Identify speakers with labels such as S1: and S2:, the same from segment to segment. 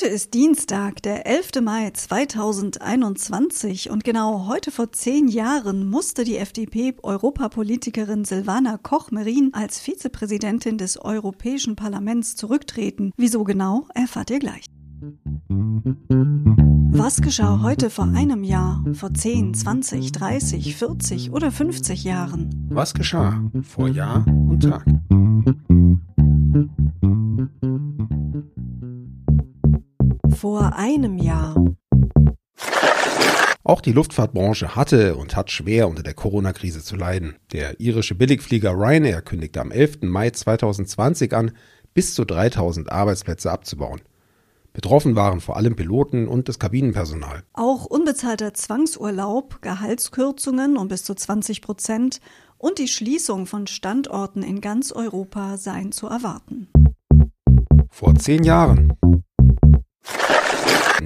S1: Heute ist Dienstag, der 11. Mai 2021 und genau heute vor zehn Jahren musste die FDP-Europapolitikerin Silvana Koch-Merin als Vizepräsidentin des Europäischen Parlaments zurücktreten. Wieso genau, erfahrt ihr gleich. Was geschah heute vor einem Jahr, vor 10, 20, 30, 40 oder 50 Jahren?
S2: Was geschah vor Jahr und Tag?
S1: Vor einem Jahr.
S2: Auch die Luftfahrtbranche hatte und hat schwer unter der Corona-Krise zu leiden. Der irische Billigflieger Ryanair kündigte am 11. Mai 2020 an, bis zu 3000 Arbeitsplätze abzubauen. Betroffen waren vor allem Piloten und das Kabinenpersonal.
S1: Auch unbezahlter Zwangsurlaub, Gehaltskürzungen um bis zu 20 Prozent und die Schließung von Standorten in ganz Europa seien zu erwarten.
S2: Vor zehn Jahren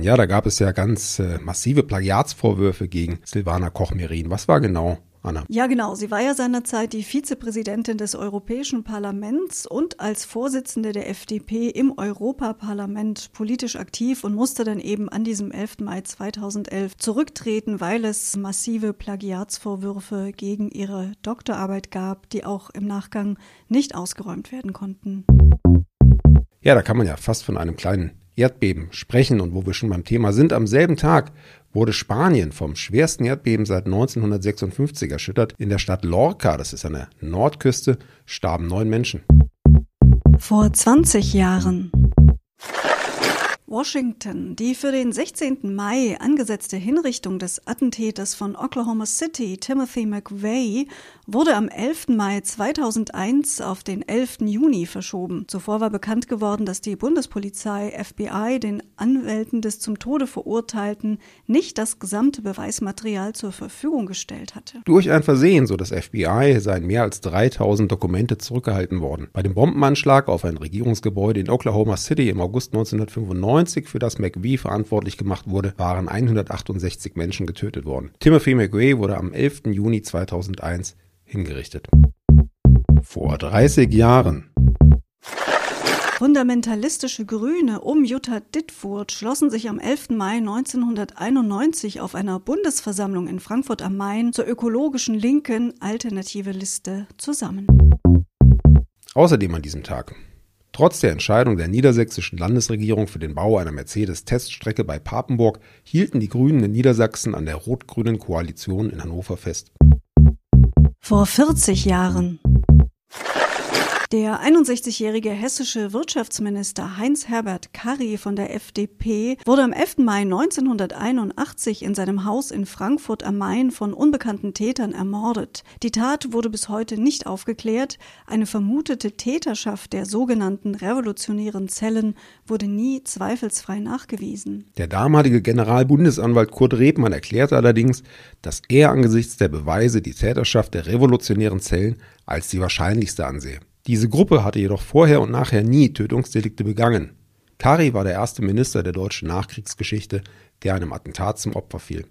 S2: ja, da gab es ja ganz äh, massive Plagiatsvorwürfe gegen Silvana Koch-Merin. Was war genau Anna.
S1: Ja, genau. Sie war ja seinerzeit die Vizepräsidentin des Europäischen Parlaments und als Vorsitzende der FDP im Europaparlament politisch aktiv und musste dann eben an diesem 11. Mai 2011 zurücktreten, weil es massive Plagiatsvorwürfe gegen ihre Doktorarbeit gab, die auch im Nachgang nicht ausgeräumt werden konnten.
S2: Ja, da kann man ja fast von einem kleinen Erdbeben sprechen und wo wir schon beim Thema sind, am selben Tag wurde Spanien vom schwersten Erdbeben seit 1956 erschüttert. In der Stadt Lorca, das ist an der Nordküste, starben neun Menschen.
S1: Vor 20 Jahren Washington. Die für den 16. Mai angesetzte Hinrichtung des Attentäters von Oklahoma City, Timothy McVeigh, wurde am 11. Mai 2001 auf den 11. Juni verschoben. Zuvor war bekannt geworden, dass die Bundespolizei FBI den Anwälten des zum Tode Verurteilten nicht das gesamte Beweismaterial zur Verfügung gestellt hatte.
S2: Durch ein Versehen, so das FBI, seien mehr als 3000 Dokumente zurückgehalten worden. Bei dem Bombenanschlag auf ein Regierungsgebäude in Oklahoma City im August 1995 1990 für das McVie verantwortlich gemacht wurde, waren 168 Menschen getötet worden. Timothy McVeigh wurde am 11. Juni 2001 hingerichtet. Vor 30 Jahren
S1: Fundamentalistische Grüne um Jutta Dittfurt schlossen sich am 11. Mai 1991 auf einer Bundesversammlung in Frankfurt am Main zur ökologischen linken Alternative Liste zusammen.
S2: Außerdem an diesem Tag Trotz der Entscheidung der niedersächsischen Landesregierung für den Bau einer Mercedes-Teststrecke bei Papenburg hielten die Grünen in Niedersachsen an der rot-grünen Koalition in Hannover fest.
S1: Vor 40 Jahren der 61-jährige hessische Wirtschaftsminister Heinz-Herbert Karry von der FDP wurde am 11. Mai 1981 in seinem Haus in Frankfurt am Main von unbekannten Tätern ermordet. Die Tat wurde bis heute nicht aufgeklärt. Eine vermutete Täterschaft der sogenannten revolutionären Zellen wurde nie zweifelsfrei nachgewiesen.
S2: Der damalige Generalbundesanwalt Kurt Rebmann erklärte allerdings, dass er angesichts der Beweise die Täterschaft der revolutionären Zellen als die wahrscheinlichste ansehe. Diese Gruppe hatte jedoch vorher und nachher nie Tötungsdelikte begangen. Kari war der erste Minister der deutschen Nachkriegsgeschichte, der einem Attentat zum Opfer fiel.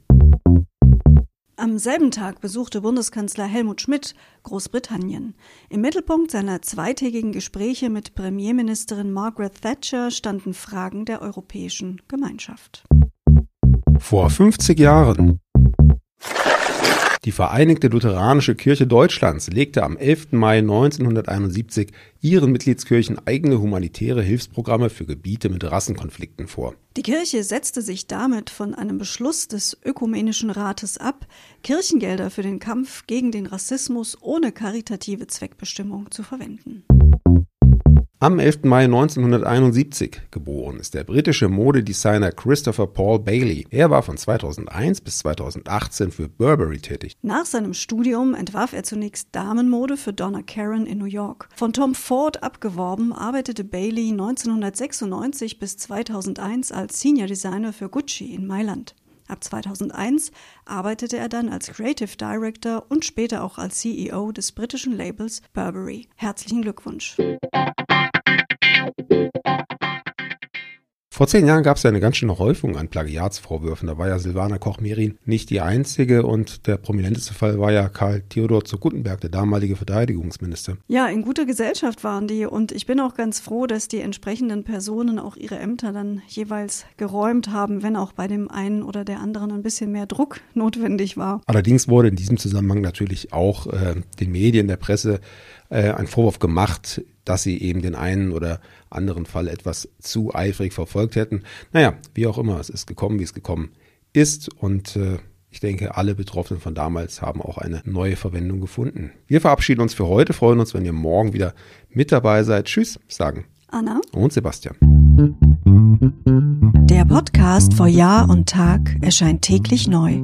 S1: Am selben Tag besuchte Bundeskanzler Helmut Schmidt Großbritannien. Im Mittelpunkt seiner zweitägigen Gespräche mit Premierministerin Margaret Thatcher standen Fragen der europäischen Gemeinschaft.
S2: Vor 50 Jahren die Vereinigte Lutheranische Kirche Deutschlands legte am 11. Mai 1971 ihren Mitgliedskirchen eigene humanitäre Hilfsprogramme für Gebiete mit Rassenkonflikten vor.
S1: Die Kirche setzte sich damit von einem Beschluss des Ökumenischen Rates ab, Kirchengelder für den Kampf gegen den Rassismus ohne karitative Zweckbestimmung zu verwenden.
S2: Am 11. Mai 1971 geboren ist der britische Modedesigner Christopher Paul Bailey. Er war von 2001 bis 2018 für Burberry tätig.
S1: Nach seinem Studium entwarf er zunächst Damenmode für Donna Karan in New York. Von Tom Ford abgeworben, arbeitete Bailey 1996 bis 2001 als Senior Designer für Gucci in Mailand. Ab 2001 arbeitete er dann als Creative Director und später auch als CEO des britischen Labels Burberry. Herzlichen Glückwunsch.
S2: Vor zehn Jahren gab es ja eine ganz schöne Häufung an Plagiatsvorwürfen. Da war ja Silvana Koch-Merin nicht die einzige und der prominenteste Fall war ja Karl Theodor zu Guttenberg, der damalige Verteidigungsminister.
S1: Ja, in guter Gesellschaft waren die und ich bin auch ganz froh, dass die entsprechenden Personen auch ihre Ämter dann jeweils geräumt haben, wenn auch bei dem einen oder der anderen ein bisschen mehr Druck notwendig war.
S2: Allerdings wurde in diesem Zusammenhang natürlich auch äh, den Medien, der Presse äh, ein Vorwurf gemacht, dass sie eben den einen oder anderen Fall etwas zu eifrig verfolgt hätten. Naja, wie auch immer, es ist gekommen, wie es gekommen ist und äh, ich denke, alle Betroffenen von damals haben auch eine neue Verwendung gefunden. Wir verabschieden uns für heute, freuen uns, wenn ihr morgen wieder mit dabei seid. Tschüss, sagen
S1: Anna
S2: und Sebastian.
S1: Der Podcast vor Jahr und Tag erscheint täglich neu.